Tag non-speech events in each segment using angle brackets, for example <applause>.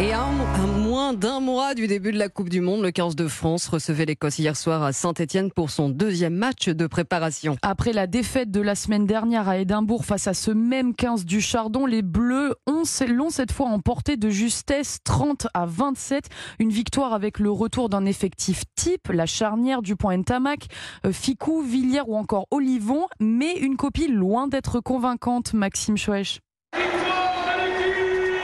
Et à, moins d'un mois du début de la Coupe du Monde, le 15 de France recevait l'Écosse hier soir à Saint-Etienne pour son deuxième match de préparation. Après la défaite de la semaine dernière à Édimbourg face à ce même 15 du Chardon, les Bleus l'ont cette fois emporté de justesse 30 à 27. Une victoire avec le retour d'un effectif type, la charnière du point Ntamak, euh, Ficou, Villiers ou encore Olivon, mais une copie loin d'être convaincante, Maxime Chouèche.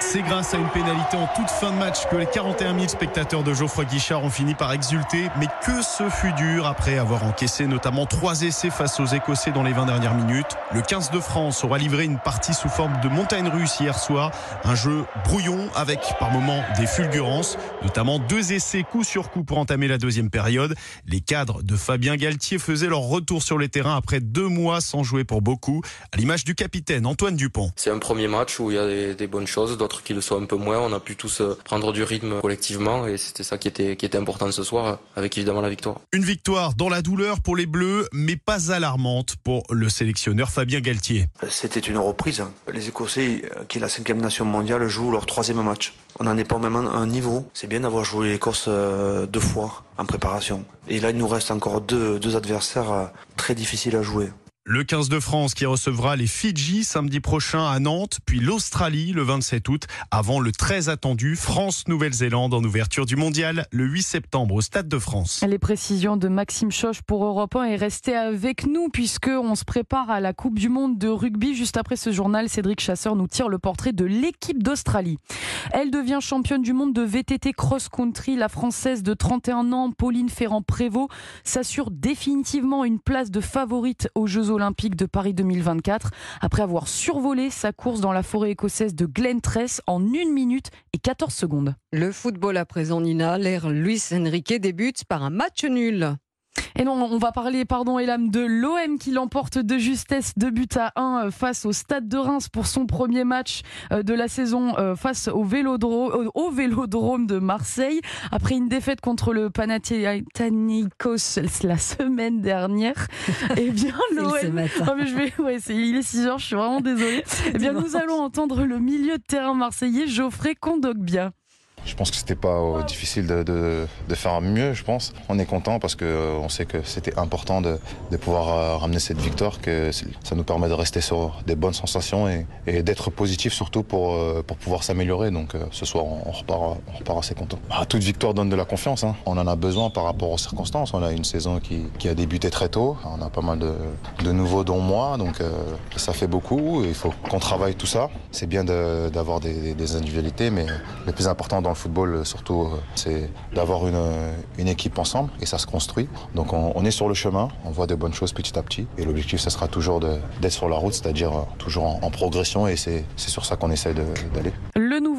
C'est grâce à une pénalité en toute fin de match que les 41 000 spectateurs de Geoffroy Guichard ont fini par exulter. Mais que ce fut dur après avoir encaissé notamment trois essais face aux Écossais dans les 20 dernières minutes. Le 15 de France aura livré une partie sous forme de montagne russe hier soir. Un jeu brouillon avec par moments des fulgurances, notamment deux essais coup sur coup pour entamer la deuxième période. Les cadres de Fabien Galtier faisaient leur retour sur les terrains après deux mois sans jouer pour beaucoup, à l'image du capitaine Antoine Dupont. C'est un premier match où il y a des, des bonnes choses, d'autres qui le soit un peu moins. On a pu tous euh, prendre du rythme collectivement et c'était ça qui était, qui était important ce soir, avec évidemment la victoire. Une victoire dans la douleur pour les Bleus, mais pas alarmante pour le sélectionneur Fabien Galtier. C'était une reprise. Les Écossais, euh, qui est la cinquième nation mondiale, jouent leur troisième match. On n'en est pas même à un niveau. C'est bien d'avoir joué l'Écosse euh, deux fois en préparation. Et là, il nous reste encore deux, deux adversaires très difficiles à jouer. Le 15 de France qui recevra les Fidji samedi prochain à Nantes, puis l'Australie le 27 août, avant le très attendu France-Nouvelle-Zélande en ouverture du mondial le 8 septembre au Stade de France. Les précisions de Maxime Choche pour Europe 1 est resté avec nous puisque on se prépare à la Coupe du Monde de rugby. Juste après ce journal, Cédric Chasseur nous tire le portrait de l'équipe d'Australie. Elle devient championne du monde de VTT cross-country. La française de 31 ans, Pauline Ferrand-Prévot, s'assure définitivement une place de favorite aux Jeux olympiques de Paris 2024 après avoir survolé sa course dans la forêt écossaise de Glentress en 1 minute et 14 secondes. Le football à présent, Nina, l'ère Luis Enrique débute par un match nul. Et non, on va parler, pardon, Elam, de l'OM qui l'emporte de justesse de but à 1 euh, face au Stade de Reims pour son premier match euh, de la saison euh, face au Vélodrome, au Vélodrome de Marseille. Après une défaite contre le Panathinaikos la semaine dernière, <laughs> eh bien, l'OM. Oh, mais je vais, ouais, il est 6 heures, je suis vraiment désolée. <laughs> Eh bien, nous allons entendre le milieu de terrain marseillais Geoffrey Kondogbia. Je pense que c'était pas euh, difficile de, de, de, faire mieux, je pense. On est content parce que euh, on sait que c'était important de, de, pouvoir euh, ramener cette victoire, que ça nous permet de rester sur des bonnes sensations et, et d'être positif surtout pour, pour pouvoir s'améliorer. Donc ce soir, on repart, on repart assez content. Bah, toute victoire donne de la confiance. Hein. On en a besoin par rapport aux circonstances. On a une saison qui, qui a débuté très tôt. On a pas mal de, de nouveaux dont moi, donc euh, ça fait beaucoup. Il faut qu'on travaille tout ça. C'est bien d'avoir des, des individualités, mais le plus important dans le football, surtout, c'est d'avoir une, une, équipe ensemble et ça se construit. Donc on, on, est sur le chemin, on voit de bonnes choses petit à petit et l'objectif, ce sera toujours d'être sur la route, c'est-à-dire toujours en, en, progression et c'est sur ça qu'on essaie d'aller.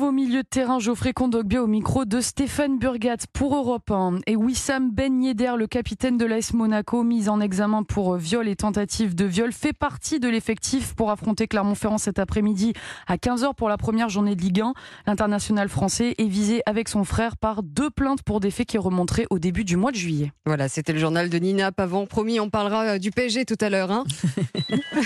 Nouveau milieu de terrain, Geoffrey Kondogbia au micro de Stéphane Burgat pour Europe 1 et Wissam Ben Yedder, le capitaine de l'AS Monaco, mis en examen pour viol et tentative de viol, fait partie de l'effectif pour affronter Clermont-Ferrand cet après-midi à 15h pour la première journée de Ligue 1. L'international français est visé avec son frère par deux plaintes pour des faits qui remonteraient au début du mois de juillet. Voilà, c'était le journal de Nina Pavon. Promis, on parlera du PSG tout à l'heure. Hein <laughs>